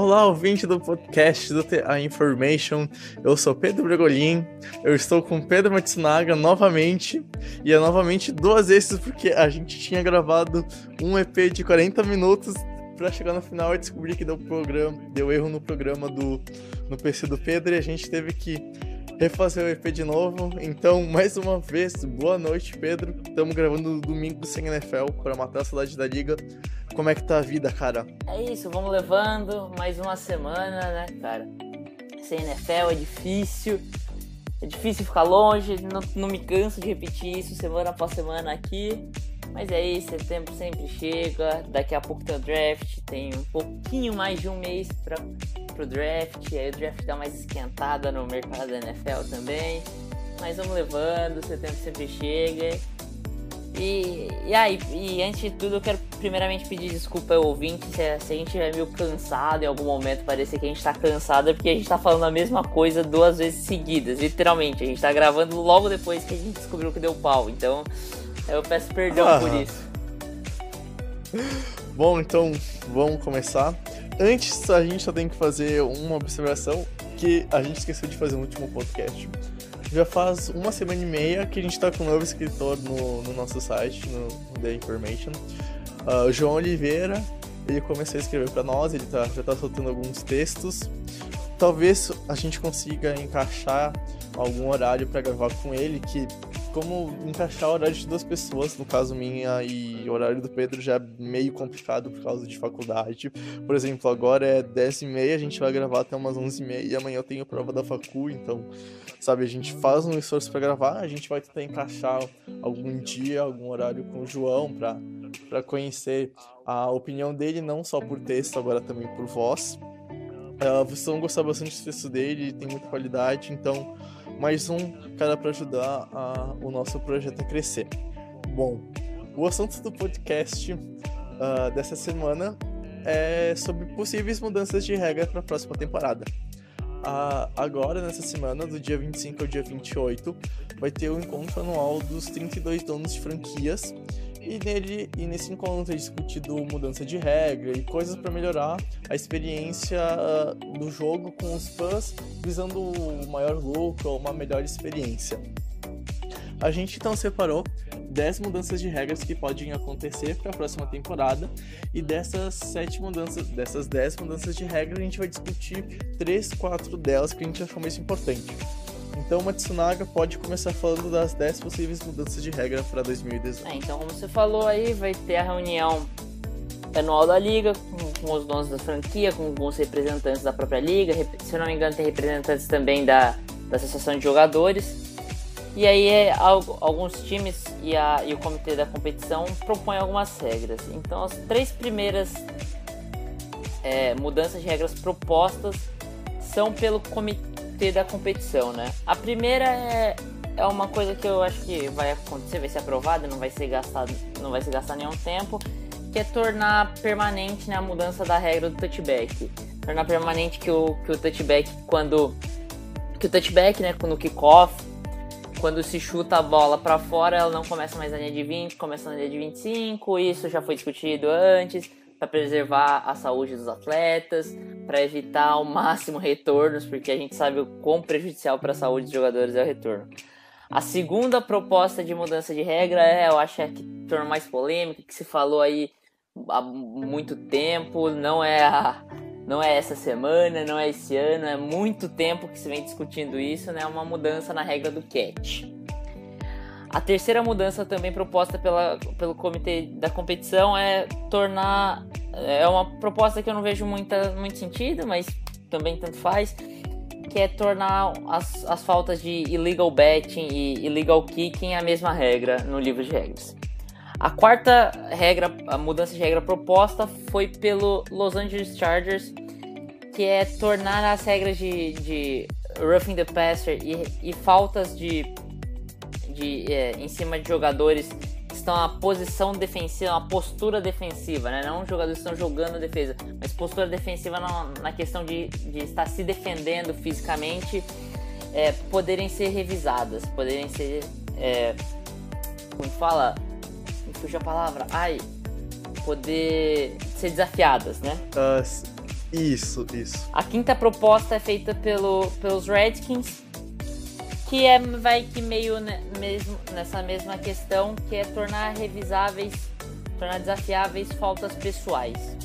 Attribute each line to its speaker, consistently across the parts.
Speaker 1: Olá, ouvinte do podcast do TA Information. Eu sou Pedro Bregolin. Eu estou com Pedro Matsunaga novamente. E é novamente duas vezes porque a gente tinha gravado um EP de 40 minutos para chegar no final e descobrir que deu programa, deu erro no programa do no PC do Pedro e a gente teve que refazer o EP de novo. Então, mais uma vez, boa noite, Pedro. Estamos gravando no domingo sem NFL para matar a saudade da liga. Como é que tá a vida, cara?
Speaker 2: É isso, vamos levando mais uma semana, né, cara? Sem NFL é difícil. É difícil ficar longe, não, não me canso de repetir isso semana após semana aqui. Mas é isso, setembro sempre chega. Daqui a pouco tem o draft, tem um pouquinho mais de um mês para pro draft. Aí o draft dá mais esquentada no mercado da NFL também. Mas vamos levando, setembro sempre chega. E, e aí, e antes de tudo, eu quero primeiramente pedir desculpa ao ouvinte se, se a gente estiver meio cansado em algum momento, parecer que a gente tá cansado, é porque a gente tá falando a mesma coisa duas vezes seguidas, literalmente. A gente tá gravando logo depois que a gente descobriu que deu pau, então eu peço perdão ah. por isso.
Speaker 1: Bom, então vamos começar. Antes, a gente só tem que fazer uma observação que a gente esqueceu de fazer no último podcast já faz uma semana e meia que a gente está com um novo escritor no, no nosso site, no, The Information. Uh, João Oliveira, ele começou a escrever para nós, ele tá, já está soltando alguns textos. Talvez a gente consiga encaixar algum horário para gravar com ele, que como encaixar o horário de duas pessoas, no caso minha e o horário do Pedro já é meio complicado por causa de faculdade. Por exemplo, agora é 10 e meia, a gente vai gravar até umas 11 e meia e amanhã eu tenho prova da facu, então, sabe, a gente faz um esforço para gravar, a gente vai tentar encaixar algum dia, algum horário com o João para para conhecer a opinião dele, não só por texto, agora também por voz. Uh, vocês vão gostar bastante do texto dele, tem muita qualidade, então mais um cara para ajudar a, o nosso projeto a crescer. Bom, o assunto do podcast uh, dessa semana é sobre possíveis mudanças de regra para a próxima temporada. Uh, agora, nessa semana, do dia 25 ao dia 28, vai ter o encontro anual dos 32 donos de franquias e nele e nesse encontro é discutido mudança de regra e coisas para melhorar a experiência ah, do jogo com os fãs, visando o maior lucro ou uma melhor experiência. A gente então separou 10 mudanças de regras que podem acontecer para a próxima temporada e dessas sete mudanças, dessas 10 mudanças de regra, a gente vai discutir 3, 4 delas que a gente achou mais importante. Então, Matsunaga pode começar falando das 10 possíveis mudanças de regra para 2018.
Speaker 2: É, então, como você falou aí, vai ter a reunião anual da liga com, com os donos da franquia, com alguns representantes da própria liga. Se eu não me engano, tem representantes também da, da associação de jogadores. E aí, é, alguns times e, a, e o comitê da competição propõem algumas regras. Então, as três primeiras é, mudanças de regras propostas são pelo comitê ter da competição, né? A primeira é, é uma coisa que eu acho que vai acontecer, vai ser aprovada, não vai ser gastado, não vai ser gastar nenhum tempo, que é tornar permanente né, a mudança da regra do touchback. Tornar permanente que o, que o touchback quando que o touchback, né, no kickoff, quando se chuta a bola para fora, ela não começa mais na linha de 20, começa na linha de 25. Isso já foi discutido antes para preservar a saúde dos atletas, para evitar ao máximo retornos, porque a gente sabe o quão prejudicial para a saúde dos jogadores é o retorno. A segunda proposta de mudança de regra é, eu acho, é que torna mais polêmica, que se falou aí há muito tempo, não é a, não é essa semana, não é esse ano, é muito tempo que se vem discutindo isso, né? Uma mudança na regra do catch. A terceira mudança também proposta pela, pelo comitê da competição é tornar. É uma proposta que eu não vejo muita, muito sentido, mas também tanto faz. Que é tornar as, as faltas de illegal betting e illegal kicking a mesma regra no livro de regras. A quarta regra, a mudança de regra proposta foi pelo Los Angeles Chargers, que é tornar as regras de, de roughing the passer e, e faltas de de, é, em cima de jogadores que estão na posição defensiva, uma postura defensiva, né? Não jogadores que estão jogando defesa, mas postura defensiva na, na questão de, de estar se defendendo fisicamente, é, poderem ser revisadas, poderem ser. É, como fala? Me fugiu a palavra. Ai, poder ser desafiadas, né?
Speaker 1: Uh, Isso, isso.
Speaker 2: A quinta proposta é feita pelo, pelos Redskins, que é vai que meio ne, mesmo, nessa mesma questão, que é tornar revisáveis, tornar desafiáveis faltas pessoais.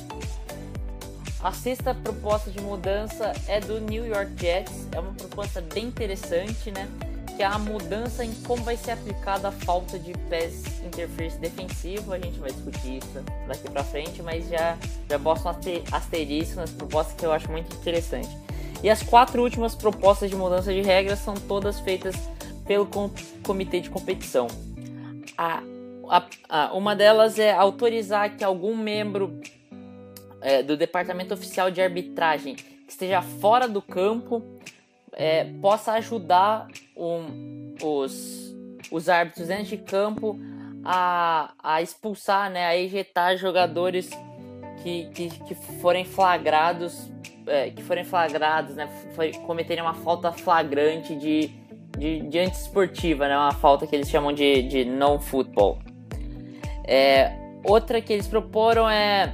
Speaker 2: A sexta proposta de mudança é do New York Jets, é uma proposta bem interessante, né? Que é a mudança em como vai ser aplicada a falta de pass interference defensivo. A gente vai discutir isso daqui para frente, mas já já um asterisco nas propostas que eu acho muito interessante. E as quatro últimas propostas de mudança de regras são todas feitas pelo comitê de competição. A, a, a, uma delas é autorizar que algum membro é, do departamento oficial de arbitragem que esteja fora do campo é, possa ajudar um, os, os árbitros dentro de campo a, a expulsar, né, a ejetar jogadores que, que, que forem flagrados é, que forem flagrados, né, cometerem uma falta flagrante de, de, de antiesportiva, né, uma falta que eles chamam de, de non-football. É, outra que eles proporam é,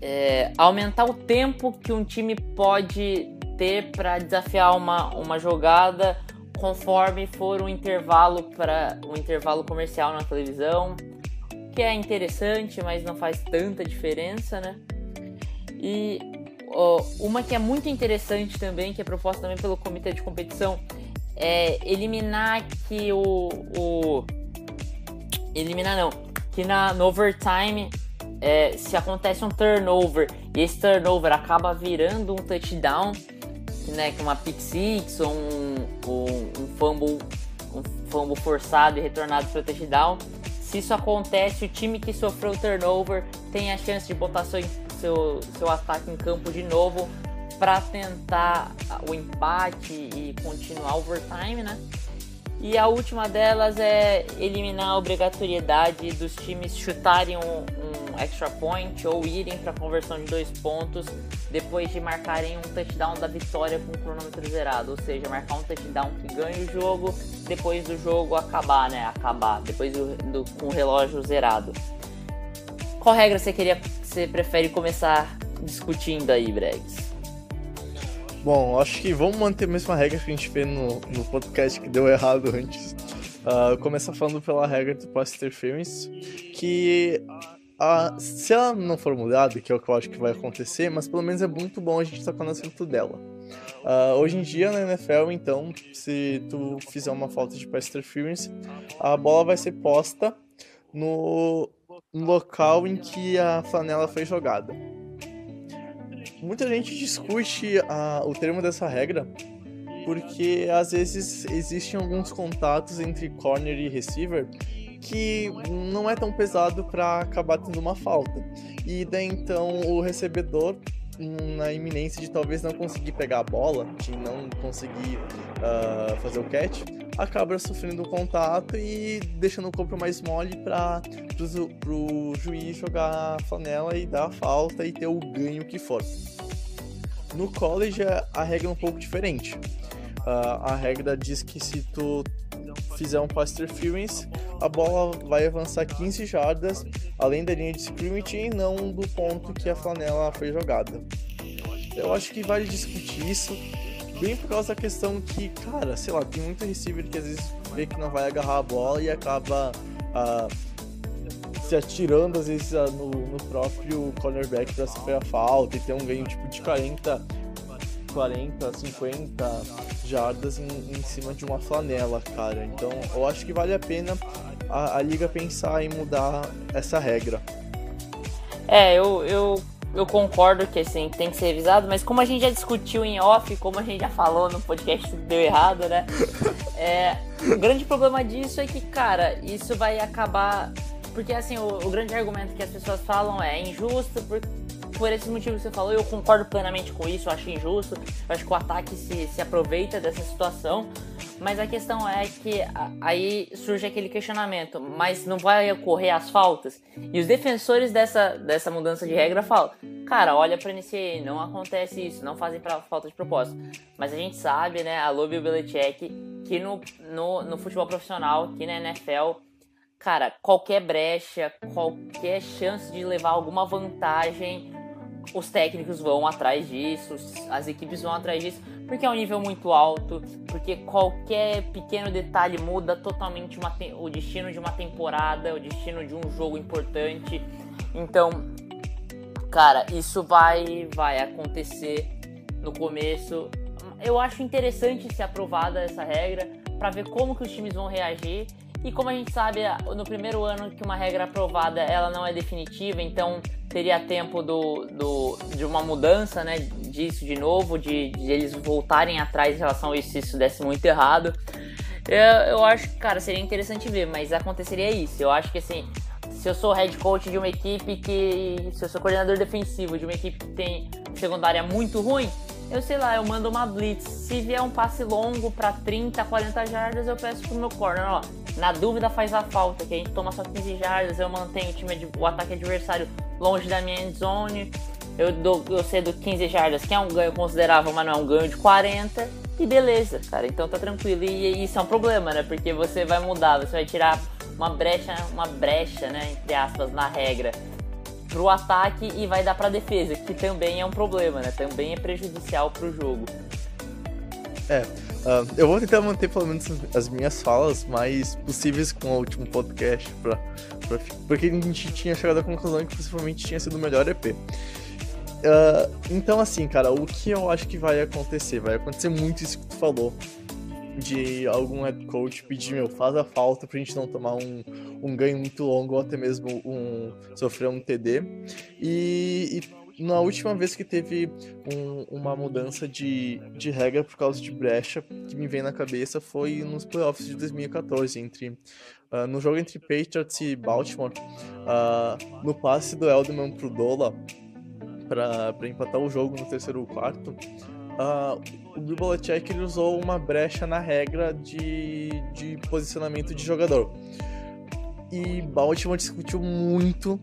Speaker 2: é, aumentar o tempo que um time pode ter para desafiar uma, uma jogada conforme for um intervalo para um intervalo comercial na televisão, que é interessante, mas não faz tanta diferença, né? E uma que é muito interessante também, que é proposta também pelo comitê de competição, é eliminar que o, o eliminar não, que na no overtime é, se acontece um turnover e esse turnover acaba virando um touchdown, né, com uma pick six ou um, um, um fumble um fumble forçado e retornado para o touchdown. Se isso acontece, o time que sofreu o turnover tem a chance de botar seu, seu ataque em campo de novo para tentar o empate e continuar o overtime, né? E a última delas é eliminar a obrigatoriedade dos times chutarem um, um extra point ou irem para conversão de dois pontos depois de marcarem um touchdown da vitória com o cronômetro zerado, ou seja, marcar um touchdown que ganha o jogo depois do jogo acabar, né? Acabar, depois do, do com o relógio zerado. Qual regra você queria você prefere começar discutindo aí, Bregs?
Speaker 1: Bom, acho que vamos manter a mesma regra que a gente fez no, no podcast que deu errado antes. Uh, começar falando pela regra do pass interference, que uh, se ela não for mudada, que é o que eu acho que vai acontecer, mas pelo menos é muito bom a gente tocar no assunto dela. Uh, hoje em dia na NFL, então, se tu fizer uma falta de pass interference, a bola vai ser posta no no local em que a flanela foi jogada. Muita gente discute a, o termo dessa regra porque às vezes existem alguns contatos entre corner e receiver que não é tão pesado para acabar tendo uma falta. E daí então o recebedor na iminência de talvez não conseguir pegar a bola, de não conseguir uh, fazer o catch, acaba sofrendo um contato e deixando o corpo mais mole para o juiz jogar a flanela e dar a falta e ter o ganho que for. No college a regra é um pouco diferente. Uh, a regra diz que se tu fizer um pass interference, a bola vai avançar 15 jardas além da linha de scrimmage e não do ponto que a flanela foi jogada. Eu acho que vale discutir isso, bem por causa da questão que, cara, sei lá, tem muito receiver que às vezes vê que não vai agarrar a bola e acaba uh, se atirando às vezes uh, no, no, próprio cornerback para sofrer a falta e ter um ganho tipo de 40, 40, 50 jardas em, em cima de uma flanela, cara. Então eu acho que vale a pena a, a liga pensar em mudar essa regra.
Speaker 2: É, eu, eu, eu concordo que assim, tem que ser revisado, mas como a gente já discutiu em off, como a gente já falou no podcast que deu errado, né? É, o grande problema disso é que, cara, isso vai acabar. Porque assim, o, o grande argumento que as pessoas falam é injusto, porque por esse motivo que você falou, eu concordo plenamente com isso, eu acho injusto, eu acho que o ataque se, se aproveita dessa situação, mas a questão é que aí surge aquele questionamento, mas não vai ocorrer as faltas? E os defensores dessa, dessa mudança de regra falam, cara, olha pra NCAA, não acontece isso, não fazem pra, falta de propósito. Mas a gente sabe, né, a Lobby Belichick, que no, no, no futebol profissional, aqui na NFL, cara, qualquer brecha, qualquer chance de levar alguma vantagem os técnicos vão atrás disso, as equipes vão atrás disso, porque é um nível muito alto, porque qualquer pequeno detalhe muda totalmente uma, o destino de uma temporada, o destino de um jogo importante. Então, cara, isso vai, vai acontecer no começo. Eu acho interessante ser aprovada essa regra para ver como que os times vão reagir e como a gente sabe, no primeiro ano que uma regra aprovada ela não é definitiva, então teria tempo do, do, de uma mudança né, disso de novo, de, de eles voltarem atrás em relação a isso se isso desse muito errado. Eu, eu acho que, cara, seria interessante ver, mas aconteceria isso. Eu acho que assim, se eu sou head coach de uma equipe que. Se eu sou coordenador defensivo de uma equipe que tem secundária muito ruim, eu sei lá, eu mando uma blitz. Se vier um passe longo para 30, 40 jardas, eu peço pro meu corner, ó. Na dúvida faz a falta, que a gente toma só 15 jardas, eu mantenho o time o ataque adversário longe da minha end zone. Eu dou eu cedo 15 jardas, que é um ganho considerável, mas não é um ganho de 40. E beleza, cara. Então tá tranquilo. E, e isso é um problema, né? Porque você vai mudar, você vai tirar uma brecha, uma brecha, né, entre aspas, na regra pro ataque e vai dar pra defesa, que também é um problema, né? Também é prejudicial pro jogo.
Speaker 1: É, uh, eu vou tentar manter pelo menos as minhas falas mais possíveis com o último podcast, pra, pra, porque a gente tinha chegado à conclusão que possivelmente tinha sido o melhor EP. Uh, ah, então, assim, cara, o que eu acho que vai acontecer? Vai acontecer muito isso que tu falou de algum head coach pedir, meu, faz a falta pra gente não tomar um, um ganho muito longo ou até mesmo um, sofrer um TD. E, e na última vez que teve um, uma mudança de, de regra por causa de brecha, que me vem na cabeça foi nos playoffs de 2014, entre, uh, no jogo entre Patriots e Baltimore, uh, no passe do Elderman pro Dola para empatar o jogo no terceiro quarto uh, o Bill Belichick ele usou uma brecha na regra de, de posicionamento de jogador. E Baltimore discutiu muito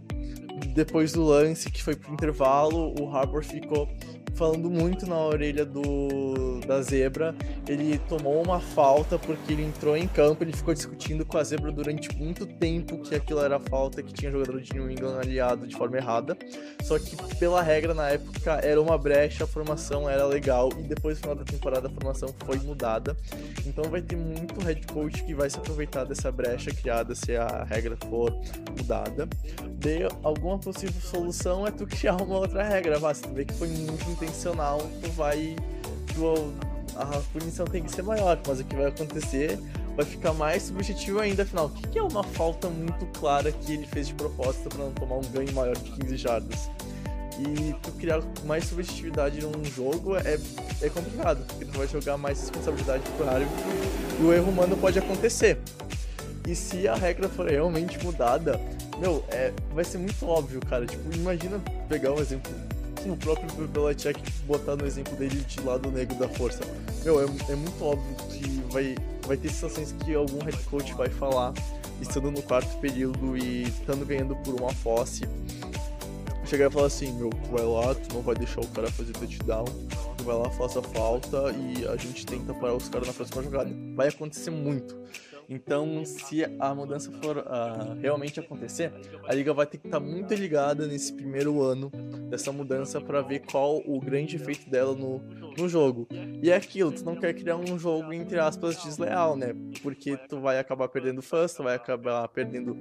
Speaker 1: depois do lance que foi pro intervalo. O Harbour ficou falando muito na orelha do da zebra. Ele tomou uma falta porque ele entrou em campo, ele ficou discutindo com a zebra durante muito tempo que aquilo era falta, que tinha jogador de New England aliado de forma errada. Só que pela regra na época era uma brecha, a formação era legal e depois no final da temporada a formação foi mudada. Então vai ter muito head coach que vai se aproveitar dessa brecha criada se a regra for mudada. De alguma possível solução é tu criar uma outra regra, mas tu vê que foi muito intencional, tu vai tu, a punição tem que ser maior, mas o que vai acontecer vai ficar mais subjetivo ainda, afinal, o que é uma falta muito clara que ele fez de propósito para não tomar um ganho maior de 15 jardas? E tu criar mais subjetividade num jogo é, é complicado, porque tu vai jogar mais responsabilidade pro árbitro e o erro humano pode acontecer. E se a regra for realmente mudada, meu, é, vai ser muito óbvio, cara. Tipo, imagina pegar um exemplo o próprio Belichick botar no exemplo dele de lado negro da força. Meu, é, é muito óbvio que vai, vai ter situações que algum head coach vai falar, estando no quarto período e estando ganhando por uma posse. Chegar e falar assim, meu, tu vai lá, tu não vai deixar o cara fazer touchdown, tu vai lá, faça falta e a gente tenta parar os caras na próxima jogada. Vai acontecer muito. Então, se a mudança for uh, realmente acontecer, a liga vai ter que estar tá muito ligada nesse primeiro ano dessa mudança para ver qual o grande efeito dela no, no jogo. E é aquilo, tu não quer criar um jogo entre aspas desleal, né? Porque tu vai acabar perdendo fãs, tu vai acabar perdendo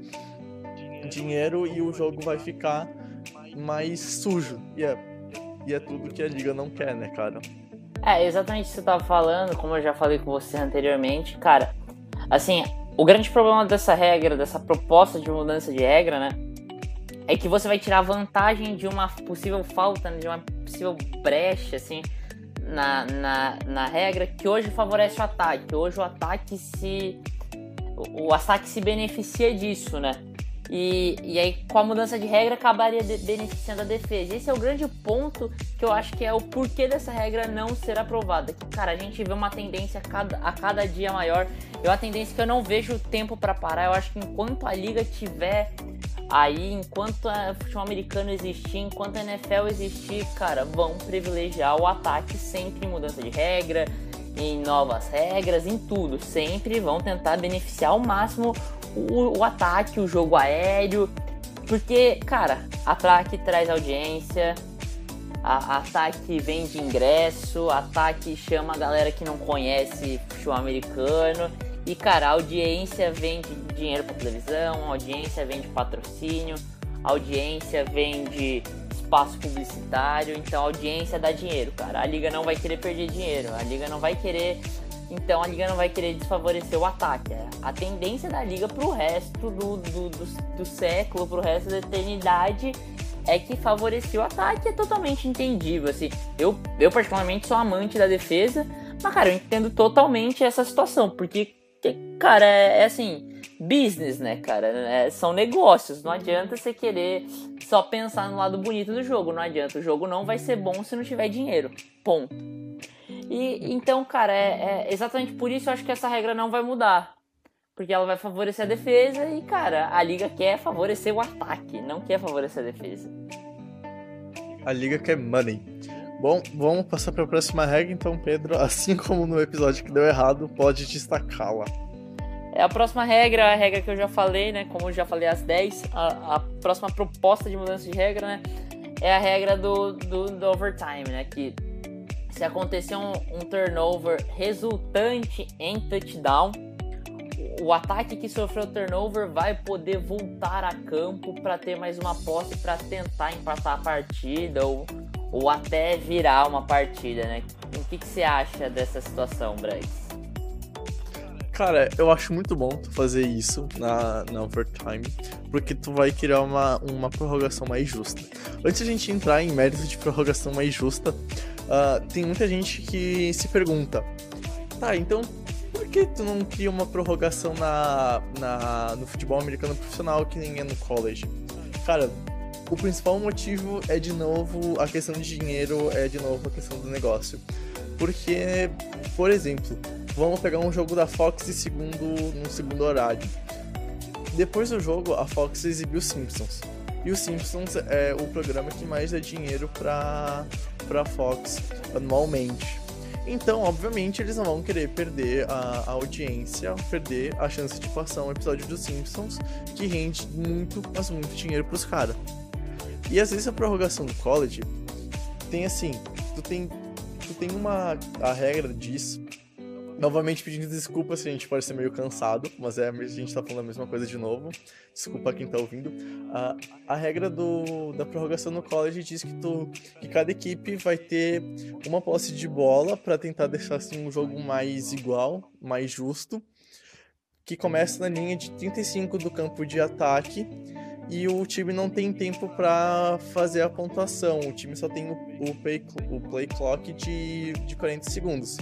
Speaker 1: dinheiro e o jogo vai ficar mais sujo. E é, e é tudo que a liga não quer, né, cara?
Speaker 2: É, exatamente o que você tava falando, como eu já falei com você anteriormente, cara Assim, o grande problema dessa regra, dessa proposta de mudança de regra, né? É que você vai tirar vantagem de uma possível falta, de uma possível brecha, assim, na, na, na regra, que hoje favorece o ataque. Hoje o ataque se. O ataque se beneficia disso, né? E, e aí, com a mudança de regra, acabaria de, beneficiando a defesa. Esse é o grande ponto que eu acho que é o porquê dessa regra não ser aprovada. Que, cara, a gente vê uma tendência a cada, a cada dia maior. É uma tendência que eu não vejo tempo para parar. Eu acho que enquanto a liga tiver aí, enquanto o futebol americano existir, enquanto a NFL existir, cara, vão privilegiar o ataque sempre em mudança de regra, em novas regras, em tudo. Sempre vão tentar beneficiar ao máximo o, o ataque, o jogo aéreo. Porque, cara, ataque traz audiência, A, ataque vende ingresso, ataque chama a galera que não conhece futebol americano. E cara, audiência vende dinheiro para televisão, audiência vende patrocínio, audiência vende espaço publicitário, então audiência dá dinheiro, cara. A liga não vai querer perder dinheiro, a liga não vai querer. Então a liga não vai querer desfavorecer o ataque. A tendência da liga pro resto do, do, do, do século, pro resto da eternidade, é que favorecia o ataque é totalmente entendível. Assim, eu, eu particularmente sou amante da defesa, mas cara, eu entendo totalmente essa situação, porque, cara, é, é assim, business, né, cara? É, são negócios. Não adianta você querer só pensar no lado bonito do jogo. Não adianta. O jogo não vai ser bom se não tiver dinheiro. Ponto. E então, cara, é, é exatamente por isso eu acho que essa regra não vai mudar porque ela vai favorecer a defesa e, cara, a liga quer favorecer o ataque, não quer favorecer a defesa.
Speaker 1: A liga quer money. Bom, vamos passar para a próxima regra, então, Pedro, assim como no episódio que deu errado, pode destacá-la.
Speaker 2: É a próxima regra, a regra que eu já falei, né? Como eu já falei às 10, a, a próxima proposta de mudança de regra, né? É a regra do, do, do overtime, né? Que se acontecer um, um turnover resultante em touchdown, o ataque que sofreu turnover vai poder voltar a campo para ter mais uma posse para tentar empatar a partida ou, ou até virar uma partida, né? O que, que você acha dessa situação, Bryce?
Speaker 1: Cara, eu acho muito bom tu fazer isso na, na overtime, porque tu vai criar uma, uma prorrogação mais justa. Antes a gente entrar em mérito de prorrogação mais justa, uh, tem muita gente que se pergunta: tá, então que tu não cria uma prorrogação na, na, no futebol americano profissional que nem é no college? Cara, o principal motivo é de novo a questão de dinheiro, é de novo a questão do negócio. Porque, por exemplo, vamos pegar um jogo da Fox de segundo, no segundo horário. Depois do jogo, a Fox exibiu Simpsons. E o Simpsons é o programa que mais dá dinheiro para para Fox anualmente. Então, obviamente, eles não vão querer perder a, a, audiência, perder a chance de passar um episódio dos Simpsons que rende muito, mas muito dinheiro pros caras. E às vezes a prorrogação do college tem assim, tu tem, tu tem uma a regra diz Novamente pedindo desculpas se a gente pode ser meio cansado, mas é, a gente tá falando a mesma coisa de novo. Desculpa quem tá ouvindo. A, a regra do, da prorrogação no college diz que, tu, que cada equipe vai ter uma posse de bola para tentar deixar assim, um jogo mais igual, mais justo. Que começa na linha de 35 do campo de ataque e o time não tem tempo para fazer a pontuação. O time só tem o, o, play, o play clock de, de 40 segundos.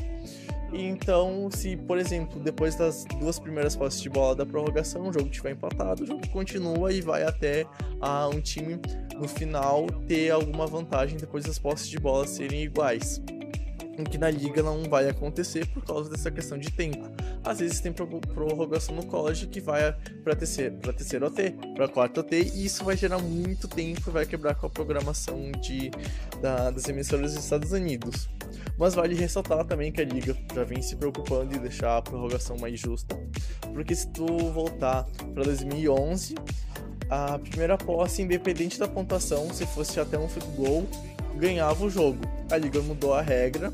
Speaker 1: Então, se, por exemplo, depois das duas primeiras posses de bola da prorrogação, o jogo estiver empatado, o jogo continua e vai até a, um time no final ter alguma vantagem depois das posses de bola serem iguais. O que na liga não vai acontecer por causa dessa questão de tempo. Às vezes tem prorrogação no college que vai para terceiro, para terceiro OT, para quarto OT, e isso vai gerar muito tempo e vai quebrar com a programação de, da, das emissoras dos Estados Unidos. Mas vale ressaltar também que a liga já vem se preocupando em deixar a prorrogação mais justa, porque se tu voltar para 2011, a primeira posse, independente da pontuação, se fosse até um field goal, ganhava o jogo. A liga mudou a regra,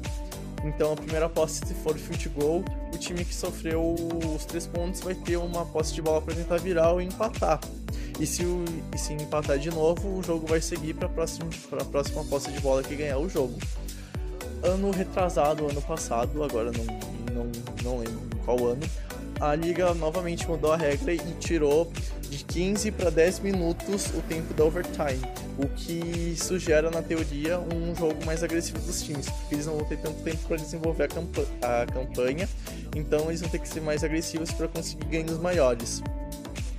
Speaker 1: então a primeira posse, se for field goal, o time que sofreu os três pontos vai ter uma posse de bola para tentar virar ou empatar. E se, o, e se empatar de novo, o jogo vai seguir para a próxima, próxima posse de bola que ganhar o jogo ano retrasado, ano passado, agora não, não, não lembro qual ano, a liga novamente mudou a regra e tirou de 15 para 10 minutos o tempo da overtime, o que sugere na teoria um jogo mais agressivo dos times, porque eles não vão ter tanto tempo para desenvolver a, a campanha, então eles vão ter que ser mais agressivos para conseguir ganhos maiores.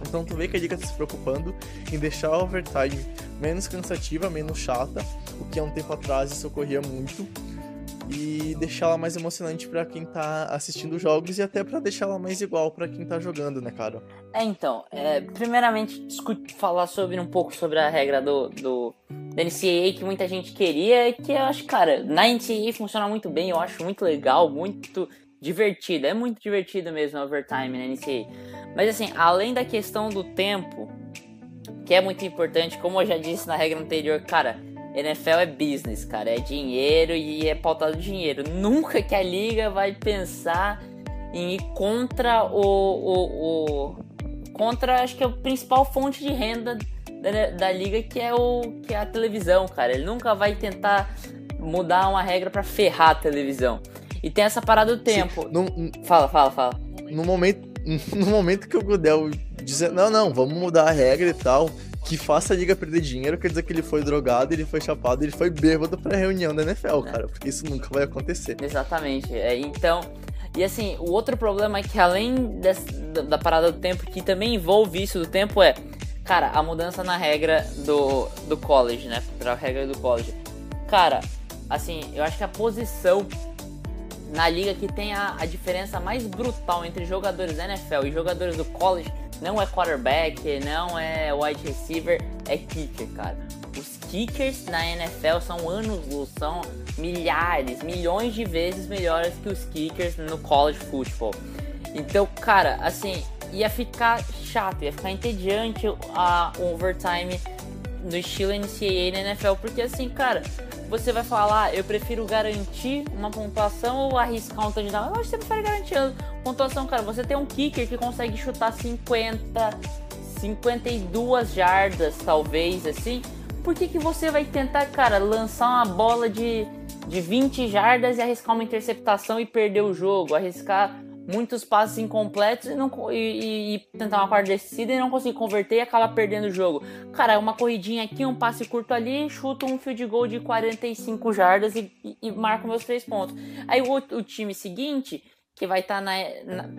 Speaker 1: Então tu vê que a liga está se preocupando em deixar a overtime menos cansativa, menos chata, o que há um tempo atrás isso ocorria muito e deixá-la mais emocionante para quem tá assistindo os jogos e até para deixá-la mais igual para quem tá jogando, né, cara?
Speaker 2: É, então, é, primeiramente, falar sobre um pouco sobre a regra do, do NCAA que muita gente queria e que eu acho, cara, na NCAA funciona muito bem, eu acho muito legal, muito divertido, é muito divertido mesmo overtime na NCAA. Mas assim, além da questão do tempo, que é muito importante, como eu já disse na regra anterior, cara, NFL é business, cara, é dinheiro e é pautado dinheiro. Nunca que a liga vai pensar em ir contra o, o, o contra acho que é a principal fonte de renda da, da, liga que é o que é a televisão, cara. Ele nunca vai tentar mudar uma regra para ferrar a televisão. E tem essa parada do tempo. Sim, no, fala, fala, fala.
Speaker 1: No momento, no momento que o Gudel dizer, não, não, vamos mudar a regra e tal, que faça a liga perder dinheiro, quer dizer que ele foi drogado, ele foi chapado, ele foi bêbado pra reunião da NFL, é. cara, porque isso nunca vai acontecer.
Speaker 2: Exatamente. É, então, e assim, o outro problema é que além desse, da parada do tempo, que também envolve isso do tempo, é, cara, a mudança na regra do, do college, né? Pra regra do college. Cara, assim, eu acho que a posição na liga que tem a, a diferença mais brutal entre jogadores da NFL e jogadores do college não é quarterback, não é wide receiver, é kicker, cara. Os kickers na NFL são anos, são milhares, milhões de vezes melhores que os kickers no college football. Então, cara, assim, ia ficar chato, ia ficar entediante a overtime no estilo NCAA na NFL, porque assim, cara, você vai falar, eu prefiro garantir uma pontuação ou arriscar um touchdown? Eu acho que você prefere garantir a pontuação, cara. Você tem um kicker que consegue chutar 50, 52 jardas, talvez, assim. Por que, que você vai tentar, cara, lançar uma bola de, de 20 jardas e arriscar uma interceptação e perder o jogo? Arriscar muitos passes incompletos e, não, e, e, tentar uma quarta descida e não conseguir converter e acaba perdendo o jogo. Cara, é uma corridinha aqui, um passe curto ali, chuto um field goal de 45 jardas e, e, e marco meus três pontos. Aí o, o time seguinte, que vai estar tá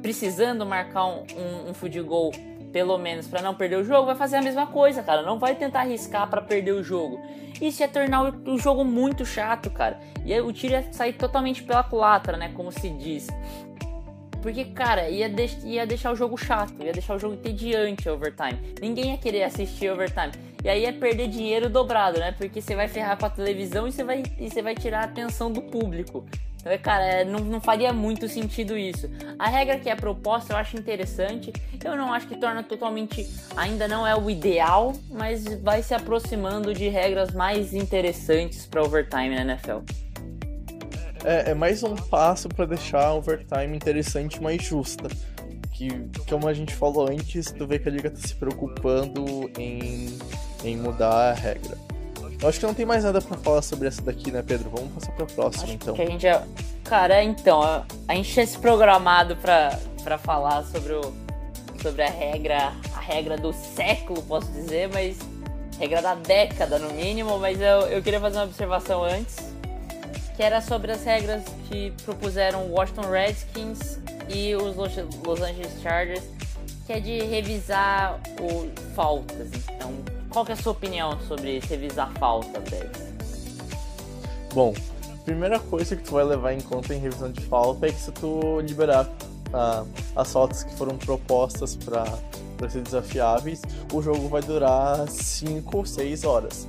Speaker 2: precisando marcar um, um, um field goal pelo menos para não perder o jogo, vai fazer a mesma coisa, cara. Não vai tentar arriscar para perder o jogo. Isso ia tornar o, jogo muito chato, cara. E o tiro ia sair totalmente pela culatra, né? Como se diz. Porque, cara, ia, de ia deixar o jogo chato, ia deixar o jogo entediante overtime. Ninguém ia querer assistir overtime. E aí ia perder dinheiro dobrado, né? Porque você vai ferrar com a televisão e você vai, e você vai tirar a atenção do público. Então, cara, é, não, não faria muito sentido isso. A regra que é proposta eu acho interessante. Eu não acho que torna totalmente. Ainda não é o ideal, mas vai se aproximando de regras mais interessantes para overtime na NFL
Speaker 1: é, é mais um passo para deixar a overtime interessante e mais justa. Que, como a gente falou antes, tu vê que a liga tá se preocupando em, em mudar a regra. Eu acho que não tem mais nada para falar sobre essa daqui, né, Pedro? Vamos passar pra próxima, acho então.
Speaker 2: Que a gente já... Cara, então, a gente tinha se programado pra, pra falar sobre, o, sobre a regra, a regra do século, posso dizer, mas regra da década no mínimo, mas eu, eu queria fazer uma observação antes que era sobre as regras que propuseram Washington Redskins e os Los Angeles Chargers, que é de revisar o faltas. Então, qual que é a sua opinião sobre revisar faltas deles?
Speaker 1: Bom, primeira coisa que tu vai levar em conta em revisão de falta é que se tu liberar uh, as faltas que foram propostas para ser desafiáveis, o jogo vai durar 5 ou 6 horas.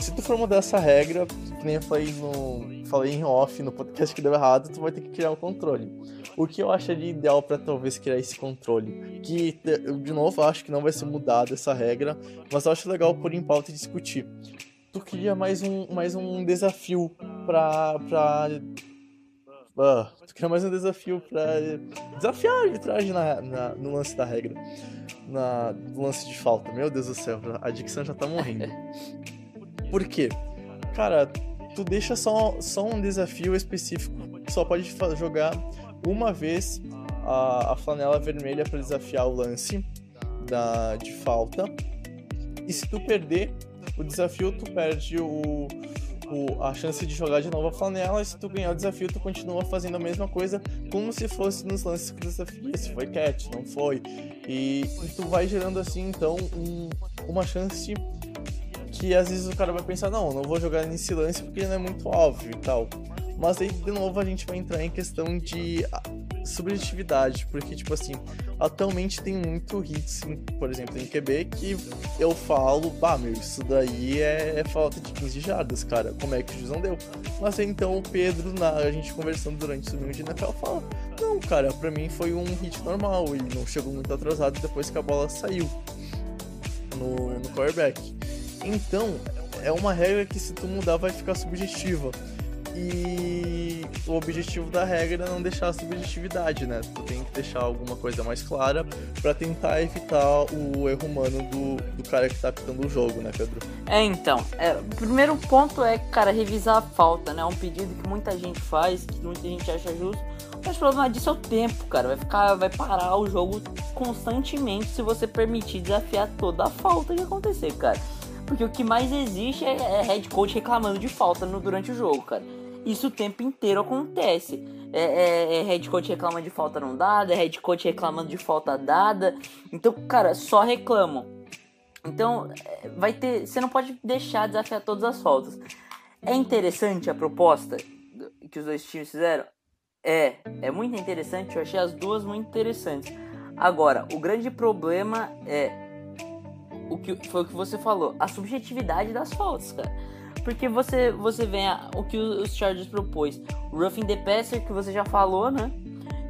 Speaker 1: Se tu for mudar essa regra, que nem eu falei, no, falei em off no podcast que deu errado, tu vai ter que criar um controle. O que eu acharia ideal para talvez criar esse controle? Que, de novo, acho que não vai ser mudada essa regra, mas eu acho legal pôr em pauta e discutir. Tu cria mais um, mais um desafio pra. pra uh, tu cria mais um desafio pra desafiar a arbitragem na, na, no lance da regra. Na, no lance de falta. Meu Deus do céu, a dicção já tá morrendo. Por quê? Cara, tu deixa só, só um desafio específico. Só pode jogar uma vez a, a flanela vermelha para desafiar o lance da, de falta. E se tu perder o desafio, tu perde o, o, a chance de jogar de novo a flanela. E se tu ganhar o desafio, tu continua fazendo a mesma coisa, como se fosse nos lances que desafia. Se foi catch, não foi. E, e tu vai gerando assim, então, um, uma chance que às vezes o cara vai pensar, não, não vou jogar nesse lance porque não é muito óbvio e tal. Mas aí, de novo, a gente vai entrar em questão de ah, subjetividade, porque, tipo assim, atualmente tem muito hits, por exemplo, em QB, que eu falo, bah, meu, isso daí é, é falta de 15 jardas, cara, como é que o juiz não deu? Mas aí, então, o Pedro, na, a gente conversando durante o domingo de Natal, fala, não, cara, pra mim foi um hit normal, ele não chegou muito atrasado depois que a bola saiu no, no quarterback. Então, é uma regra que se tu mudar vai ficar subjetiva. E o objetivo da regra é não deixar a subjetividade, né? Tu tem que deixar alguma coisa mais clara para tentar evitar o erro humano do, do cara que tá apitando o jogo, né, Pedro?
Speaker 2: É, então. É, o primeiro ponto é, cara, revisar a falta, né? É um pedido que muita gente faz, que muita gente acha justo. Mas o problema disso é o tempo, cara. Vai ficar, vai parar o jogo constantemente se você permitir desafiar toda a falta que acontecer, cara. Porque o que mais existe é, é head coach reclamando de falta no, durante o jogo, cara. Isso o tempo inteiro acontece. É, é, é head coach reclamando de falta não dada, é head coach reclamando de falta dada. Então, cara, só reclamam. Então, é, vai ter. Você não pode deixar desafiar todas as faltas. É interessante a proposta que os dois times fizeram? É, é muito interessante. Eu achei as duas muito interessantes. Agora, o grande problema é o que foi o que você falou, a subjetividade das faltas, cara. Porque você, você vê o que os Chargers propôs. O roughing the passer, que você já falou, né?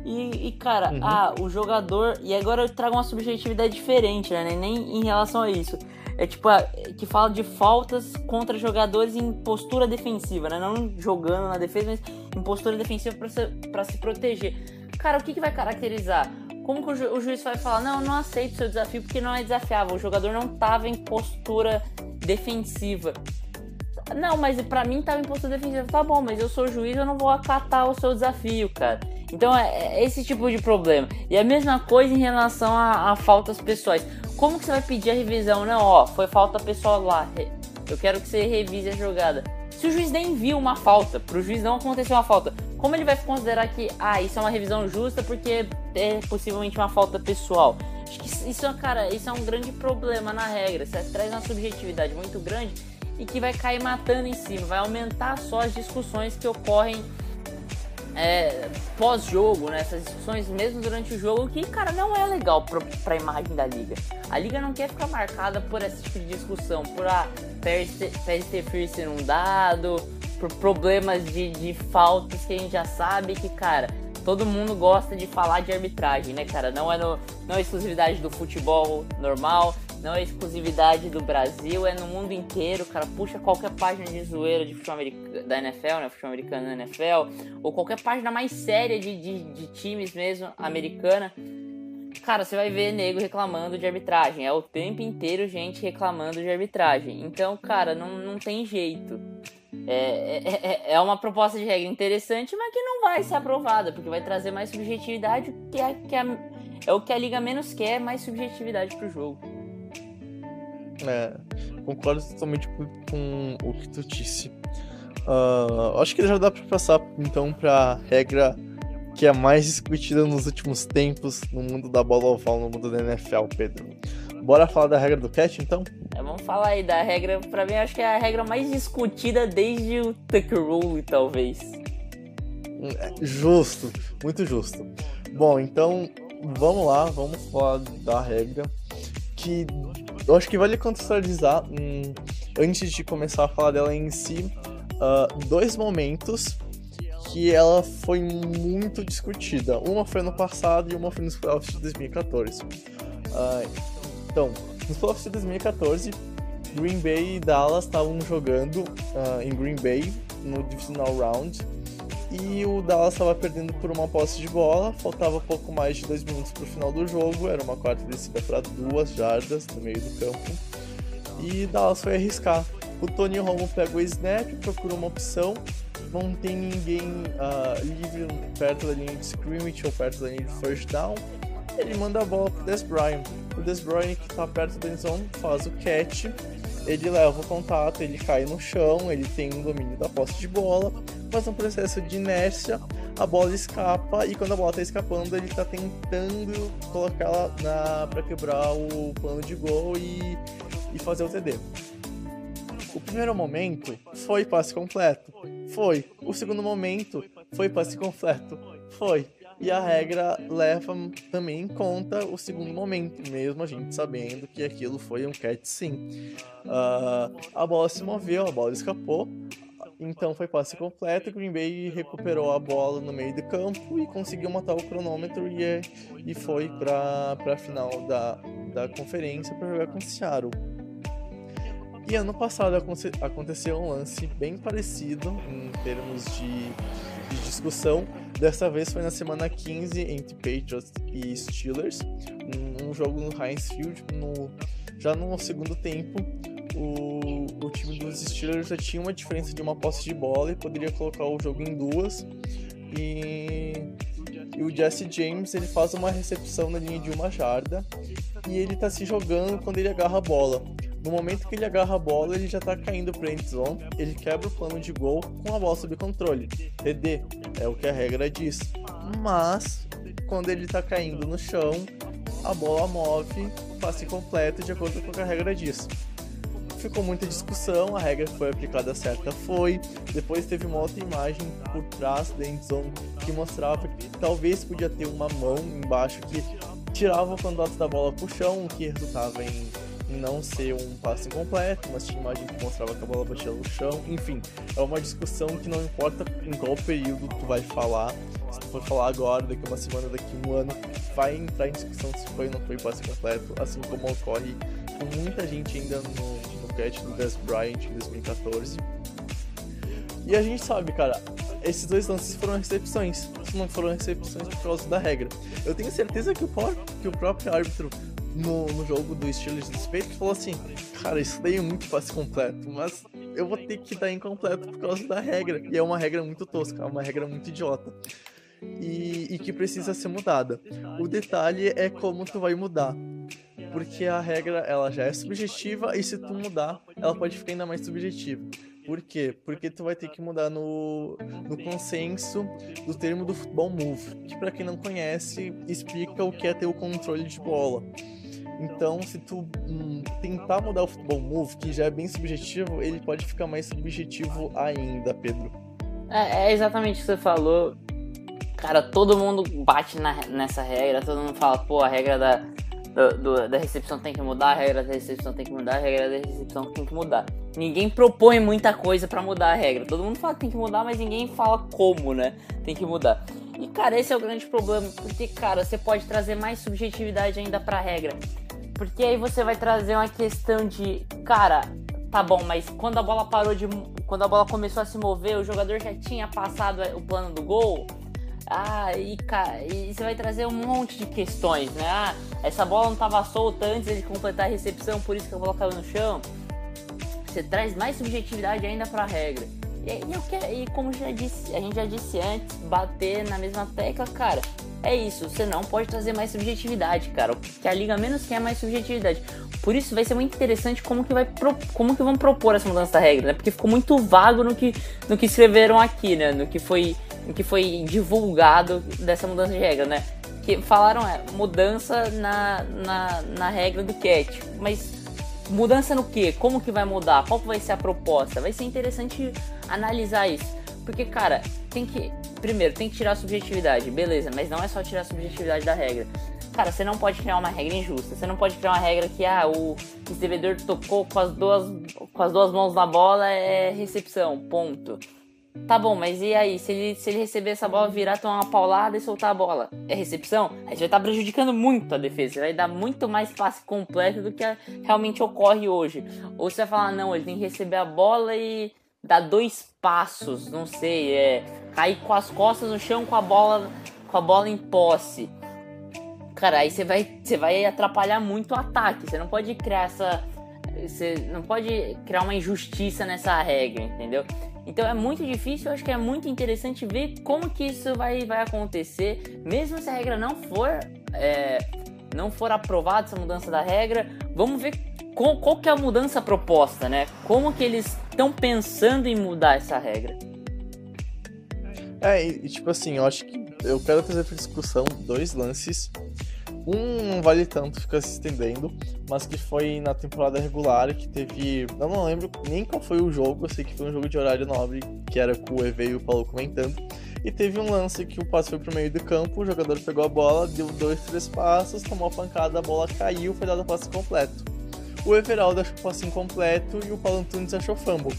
Speaker 2: E, e cara, uhum. ah, o jogador... E agora eu trago uma subjetividade diferente, né? Nem em relação a isso. É tipo, que fala de faltas contra jogadores em postura defensiva, né? Não jogando na defesa, mas em postura defensiva para se, pra se proteger. Cara, o que, que vai caracterizar? Como que o, ju o juiz vai falar? Não, não aceito seu desafio porque não é desafiável. O jogador não tava em postura defensiva. Não, mas para mim tava em postura defensiva. Tá bom, mas eu sou juiz, eu não vou acatar o seu desafio, cara. Então é, é esse tipo de problema. E a mesma coisa em relação a, a, faltas pessoais. Como que você vai pedir a revisão? Não, ó, foi falta pessoal lá. Eu quero que você revise a jogada. Se o juiz nem viu uma falta, pro juiz não aconteceu uma falta, como ele vai considerar que, ah, isso é uma revisão justa porque é possivelmente uma falta pessoal? Acho que isso, cara, isso é um grande problema na regra. Você traz uma subjetividade muito grande e que vai cair matando em cima, vai aumentar só as discussões que ocorrem é, pós-jogo, né? Essas discussões mesmo durante o jogo, que, cara, não é legal pra, pra imagem da liga. A liga não quer ficar marcada por esse tipo de discussão, por a interference ser um dado, por problemas de, de faltas que a gente já sabe que, cara, todo mundo gosta de falar de arbitragem, né, cara? Não é, no, não é exclusividade do futebol normal, não é exclusividade do Brasil, é no mundo inteiro, cara. Puxa qualquer página de zoeira de futebol da NFL, né? Futebol americano da NFL, ou qualquer página mais séria de, de, de times mesmo, americana. Cara, você vai ver nego reclamando de arbitragem. É o tempo inteiro gente reclamando de arbitragem. Então, cara, não, não tem jeito. É, é, é, é uma proposta de regra interessante, mas que não vai ser aprovada, porque vai trazer mais subjetividade, que é, que é, é o que a liga menos quer, mais subjetividade pro jogo.
Speaker 1: É, concordo totalmente com o que tu disse. Uh, acho que já dá para passar então para regra que é mais discutida nos últimos tempos no mundo da bola oval, no mundo da NFL, Pedro. Bora falar da regra do catch então?
Speaker 2: É, vamos falar aí da regra, para mim acho que é a regra mais discutida desde o Tucker Rule, talvez.
Speaker 1: É, justo, muito justo. Bom, então vamos lá, vamos falar da regra que eu acho que vale contextualizar, hum, antes de começar a falar dela em si, uh, dois momentos que ela foi muito discutida. Uma foi no passado e uma foi nos playoffs de 2014. Uh, ah, então, nos playoffs de 2014, Green Bay e Dallas estavam jogando uh, em Green Bay no Divisional Round e o Dallas estava perdendo por uma posse de bola, faltava pouco mais de dois minutos para o final do jogo, era uma quarta descida para duas jardas no meio do campo, e Dallas foi arriscar. O Tony Romo pega o snap, procura uma opção, não tem ninguém uh, livre perto da linha de scrimmage ou perto da linha de first down, ele manda a bola para Des Bryant. O Des Bryant que está perto da zone faz o catch, ele leva o contato, ele cai no chão, ele tem um domínio da posse de bola, mas no processo de inércia a bola escapa e quando a bola está escapando ele está tentando colocá-la para quebrar o plano de gol e, e fazer o TD. O primeiro momento foi passe completo, foi. O segundo momento foi passe completo, foi. E a regra leva também em conta o segundo momento, mesmo a gente sabendo que aquilo foi um catch sim. Uh, a bola se moveu, a bola escapou, então foi passe completo, Green Bay recuperou a bola no meio do campo e conseguiu matar o cronômetro e, e foi para a final da, da conferência para jogar com o Seattle. E ano passado aconteceu um lance bem parecido em termos de, de discussão. Dessa vez foi na semana 15 entre Patriots e Steelers, um, um jogo no Heinz Field. No, já no segundo tempo, o, o time dos Steelers já tinha uma diferença de uma posse de bola e poderia colocar o jogo em duas. E, e o Jesse James ele faz uma recepção na linha de uma jarda e ele tá se jogando quando ele agarra a bola. No momento que ele agarra a bola, ele já tá caindo pro end zone, ele quebra o plano de gol com a bola sob controle. TD, é o que a regra diz. Mas, quando ele tá caindo no chão, a bola move, passe completo de acordo com o que a regra diz. Ficou muita discussão, a regra foi aplicada certa foi. Depois teve uma outra imagem por trás da endzone que mostrava que talvez podia ter uma mão embaixo que tirava o contato da bola pro chão, o que resultava em não ser um passe incompleto, mas tinha imagem que mostrava que a bola batia no chão. Enfim, é uma discussão que não importa em qual período tu vai falar. Se tu for falar agora, daqui uma semana, daqui um ano, vai entrar em discussão se foi ou não foi passe completo, assim como ocorre com muita gente ainda no, no catch do Des Bryant em 2014. E a gente sabe, cara, esses dois lances foram recepções. Não foram recepções por causa da regra. Eu tenho certeza que o, que o próprio árbitro no, no jogo do Steelers do Space falou assim: Cara, isso daí é muito passe completo, mas eu vou ter que dar incompleto por causa da regra. E é uma regra muito tosca, é uma regra muito idiota. E, e que precisa ser mudada. O detalhe é como tu vai mudar porque a regra ela já é subjetiva e se tu mudar, ela pode ficar ainda mais subjetiva. Por quê? Porque tu vai ter que mudar no, no consenso do termo do futebol move, que para quem não conhece, explica o que é ter o controle de bola. Então, se tu hum, tentar mudar o futebol move, que já é bem subjetivo, ele pode ficar mais subjetivo ainda, Pedro.
Speaker 2: É, é exatamente o que você falou. Cara, todo mundo bate na, nessa regra, todo mundo fala, pô, a regra da, do, do, da recepção tem que mudar, a regra da recepção tem que mudar, a regra da recepção tem que mudar. Ninguém propõe muita coisa para mudar a regra. Todo mundo fala que tem que mudar, mas ninguém fala como, né? Tem que mudar. E cara, esse é o grande problema, porque cara, você pode trazer mais subjetividade ainda para a regra. Porque aí você vai trazer uma questão de, cara, tá bom, mas quando a bola parou de quando a bola começou a se mover, o jogador já tinha passado o plano do gol. Ah, e, cara, e você vai trazer um monte de questões, né? Ah, essa bola não estava solta antes de completar a recepção, por isso que a bola caiu no chão. Você traz mais subjetividade ainda para a regra. E, e, eu quero, e como já disse, a gente já disse antes, bater na mesma tecla, cara, é isso. Você não pode trazer mais subjetividade, cara. O que a liga menos quer é mais subjetividade. Por isso vai ser muito interessante como que vai pro, como que vão propor essa mudança da regra, né? Porque ficou muito vago no que no que escreveram aqui, né? No que foi que foi divulgado dessa mudança de regra, né? Que falaram é mudança na, na, na regra do cat, mas mudança no que? Como que vai mudar? Qual vai ser a proposta? Vai ser interessante analisar isso, porque cara, tem que primeiro tem que tirar a subjetividade, beleza? Mas não é só tirar a subjetividade da regra. Cara, você não pode criar uma regra injusta. Você não pode criar uma regra que ah, o recebedor tocou com as duas com as duas mãos na bola é recepção, ponto. Tá bom, mas e aí? Se ele, se ele receber essa bola, virar, tomar uma paulada e soltar a bola, é recepção? Aí você vai estar tá prejudicando muito a defesa. Vai dar muito mais passe completo do que realmente ocorre hoje. Ou você vai falar, não, ele tem que receber a bola e dar dois passos, não sei, é cair com as costas no chão com a bola, com a bola em posse. Cara, aí você vai, você vai atrapalhar muito o ataque. Você não pode criar essa. Você não pode criar uma injustiça nessa regra, entendeu? Então é muito difícil, eu acho que é muito interessante ver como que isso vai, vai acontecer, mesmo se a regra não for é, não for aprovada essa mudança da regra, vamos ver qual, qual que é a mudança proposta, né? Como que eles estão pensando em mudar essa regra?
Speaker 1: É, e tipo assim, eu acho que eu quero trazer para discussão dois lances um não vale tanto, fica se estendendo, mas que foi na temporada regular, que teve. Eu não lembro nem qual foi o jogo, eu sei que foi um jogo de horário nobre, que era com o EV e o Paulo comentando. E teve um lance que o passe foi pro meio do campo, o jogador pegou a bola, deu dois, três passos, tomou a pancada, a bola caiu, foi dado o passe completo. O Everaldo achou o passe incompleto e o Paulo Antunes achou fumble.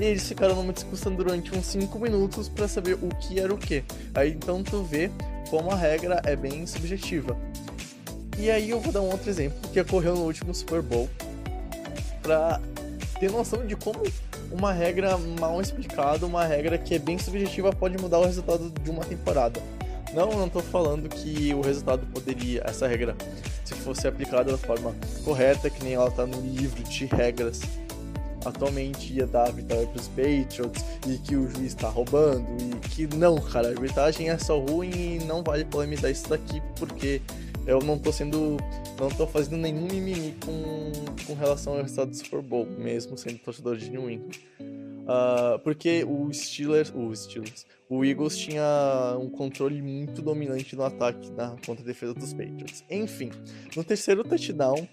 Speaker 1: E eles ficaram numa discussão durante uns 5 minutos para saber o que era o que. Aí então tu vê como a regra é bem subjetiva. E aí eu vou dar um outro exemplo que ocorreu no último Super Bowl para ter noção de como uma regra mal explicada, uma regra que é bem subjetiva, pode mudar o resultado de uma temporada. Não, não tô falando que o resultado poderia, essa regra, se fosse aplicada da forma correta, que nem ela tá no livro de regras, atualmente ia dar a vitória pros Patriots e que o juiz tá roubando e que não, cara, a arbitragem é só ruim e não vale polemizar isso daqui porque eu não tô sendo. não tô fazendo nenhum mimimi com, com relação ao resultado do Super Bowl, mesmo sendo torcedor de New England. Uh, porque o Steelers, o Steelers, o Eagles tinha um controle muito dominante no ataque na contra defesa dos Patriots. Enfim, no terceiro touchdown,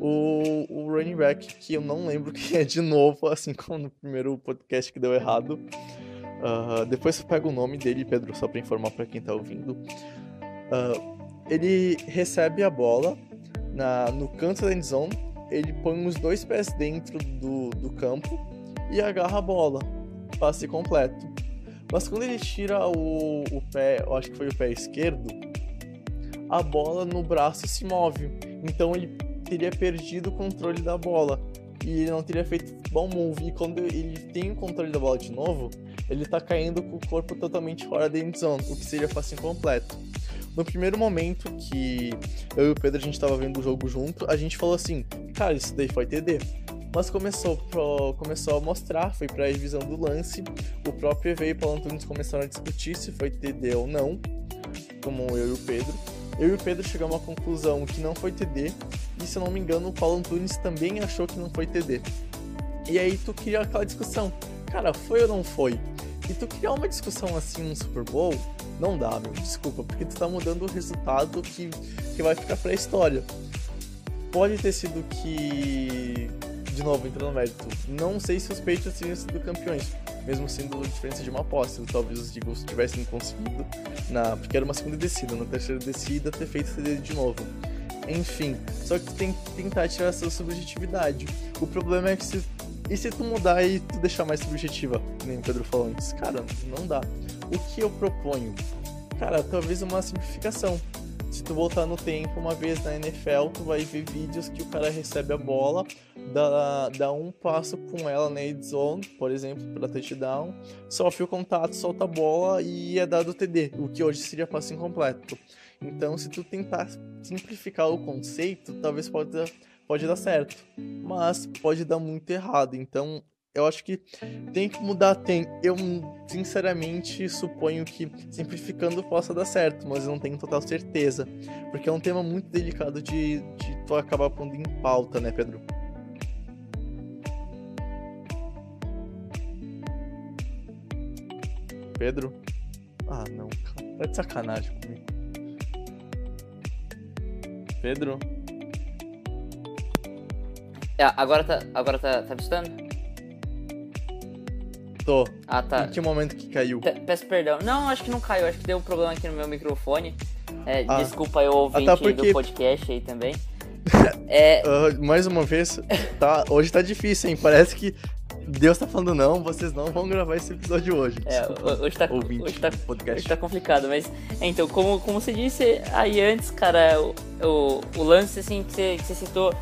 Speaker 1: o, o running back, que eu não lembro quem é de novo, assim como no primeiro podcast que deu errado. Uh, depois eu pego o nome dele, Pedro, só para informar para quem tá ouvindo. Uh, ele recebe a bola na, no canto da endzone, ele põe os dois pés dentro do, do campo e agarra a bola. Passe completo. Mas quando ele tira o, o pé, eu acho que foi o pé esquerdo, a bola no braço se move. Então ele teria perdido o controle da bola. E ele não teria feito bom move. E quando ele tem o controle da bola de novo, ele tá caindo com o corpo totalmente fora da endzone, o que seria passe incompleto. No primeiro momento que eu e o Pedro a gente tava vendo o jogo junto, a gente falou assim, cara, isso daí foi TD. Mas começou, pro, começou a mostrar, foi pra revisão do lance. O próprio EV e o Paulo Antunes começaram a discutir se foi TD ou não, como eu e o Pedro. Eu e o Pedro chegamos à conclusão que não foi TD, e se eu não me engano, o Paulo Antunes também achou que não foi TD. E aí tu cria aquela discussão, cara, foi ou não foi? E tu criar uma discussão assim no Super Bowl, não dá, meu, desculpa, porque tu tá mudando o resultado que, que vai ficar pra história. Pode ter sido que de novo, entrando no mérito, não sei se os Patriots teriam sido campeões, mesmo sendo diferença de uma aposta. Talvez os Eagles tivessem conseguido, na, porque era uma segunda descida, na terceira descida, ter feito CD de novo. Enfim, só que tu tem que tentar tirar essa subjetividade. O problema é que se. E se tu mudar e tu deixar mais subjetiva, nem o Pedro falou antes? Cara, não dá. O que eu proponho? Cara, talvez uma simplificação se tu voltar no tempo uma vez na NFL, tu vai ver vídeos que o cara recebe a bola, dá, dá um passo com ela na end zone, por exemplo, para touchdown, sofre o contato, solta a bola e é dado TD, o que hoje seria passo incompleto. Então, se tu tentar simplificar o conceito, talvez pode, pode dar certo, mas pode dar muito errado. Então, eu acho que tem que mudar, tem. Eu, sinceramente, suponho que simplificando possa dar certo, mas eu não tenho total certeza. Porque é um tema muito delicado de, de tu acabar pondo em pauta, né, Pedro? Pedro? Ah, não, cara. Tá de sacanagem comigo. Pedro?
Speaker 2: É, agora tá, agora tá, tá me escutando?
Speaker 1: Tô.
Speaker 2: Ah, tá.
Speaker 1: Em que momento que caiu?
Speaker 2: Pe peço perdão. Não, acho que não caiu. Acho que deu um problema aqui no meu microfone. É, ah. Desculpa eu ouvinte ah, tá, porque... do podcast aí também.
Speaker 1: é... Uh, mais uma vez, tá, hoje tá difícil, hein? Parece que Deus tá falando não, vocês não vão gravar esse episódio hoje.
Speaker 2: É, hoje tá, ouvinte, hoje, tá, podcast. hoje tá complicado, mas é, então, como, como você disse aí antes, cara, o, o, o lance assim que você, que você citou,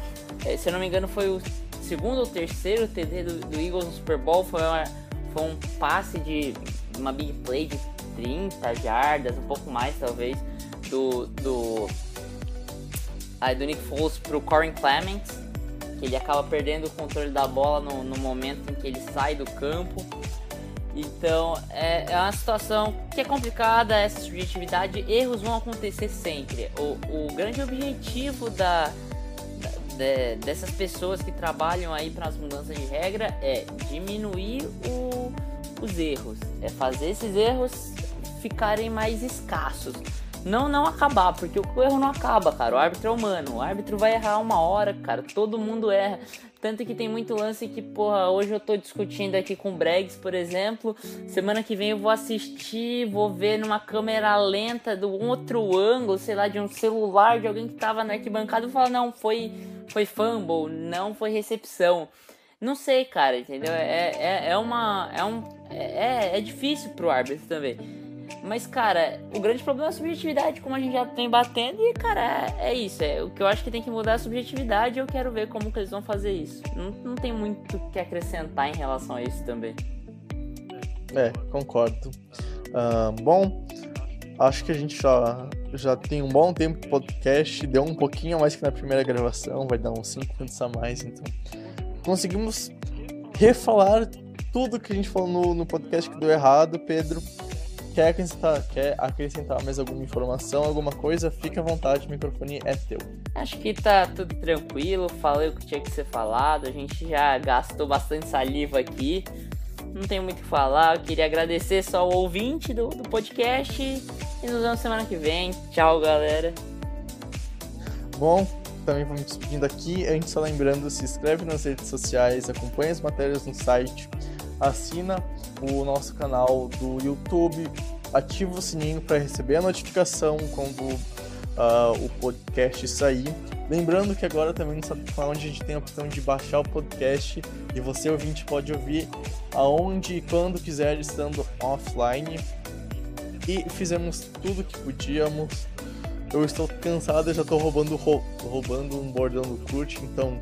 Speaker 2: é, se eu não me engano, foi o segundo ou terceiro TD do, do Eagles no Super Bowl, foi uma, foi um passe de uma big play de 30 jardas, um pouco mais talvez, do, do, aí, do Nick Foles pro Corey Clements, que ele acaba perdendo o controle da bola no, no momento em que ele sai do campo. Então é, é, uma situação que é complicada, essa subjetividade, erros vão acontecer sempre. O, o grande objetivo da, de, dessas pessoas que trabalham aí para as mudanças de regra é diminuir o, os erros, é fazer esses erros ficarem mais escassos. Não, não acabar, porque o erro não acaba, cara. O árbitro é humano. O árbitro vai errar uma hora, cara. Todo mundo erra. Tanto que tem muito lance que, porra, hoje eu tô discutindo aqui com o Bregs, por exemplo. Semana que vem eu vou assistir, vou ver numa câmera lenta do outro ângulo, sei lá, de um celular de alguém que tava na arquibancada e falar, não, foi, foi fumble, não foi recepção. Não sei, cara, entendeu? É, é, é uma. É, um, é, é difícil pro árbitro também. Mas, cara, o grande problema é a subjetividade, como a gente já tem batendo, e, cara, é, é isso. É, o que eu acho que tem que mudar é a subjetividade e eu quero ver como que eles vão fazer isso. Não, não tem muito o que acrescentar em relação a isso também.
Speaker 1: É, concordo. Uh, bom, acho que a gente já, já tem um bom tempo de podcast, deu um pouquinho mais que na primeira gravação, vai dar uns 5 minutos a mais, então conseguimos refalar tudo que a gente falou no, no podcast que deu errado, Pedro. Quer acrescentar, quer acrescentar mais alguma informação, alguma coisa? Fique à vontade, o microfone é teu.
Speaker 2: Acho que tá tudo tranquilo, falei o que tinha que ser falado, a gente já gastou bastante saliva aqui. Não tenho muito o que falar, eu queria agradecer só o ouvinte do, do podcast e nos vemos semana que vem. Tchau, galera.
Speaker 1: Bom, também vamos despedindo aqui. Antes, só lembrando, se inscreve nas redes sociais, acompanha as matérias no site assina o nosso canal do YouTube, ativa o sininho para receber a notificação quando uh, o podcast sair. Lembrando que agora também no SoundCloud a gente tem a opção de baixar o podcast e você ouvinte pode ouvir aonde e quando quiser estando offline. E fizemos tudo que podíamos. Eu estou cansado, já estou roubando, roubando um bordão do Kurt, então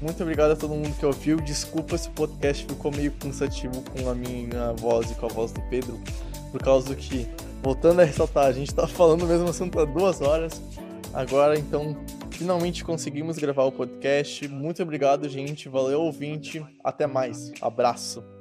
Speaker 1: muito obrigado a todo mundo que ouviu. Desculpa se o podcast ficou meio cansativo com a minha voz e com a voz do Pedro, por causa do que, voltando a ressaltar, a gente tá falando o mesmo assunto há duas horas. Agora, então, finalmente conseguimos gravar o podcast. Muito obrigado, gente. Valeu, ouvinte. Até mais. Abraço.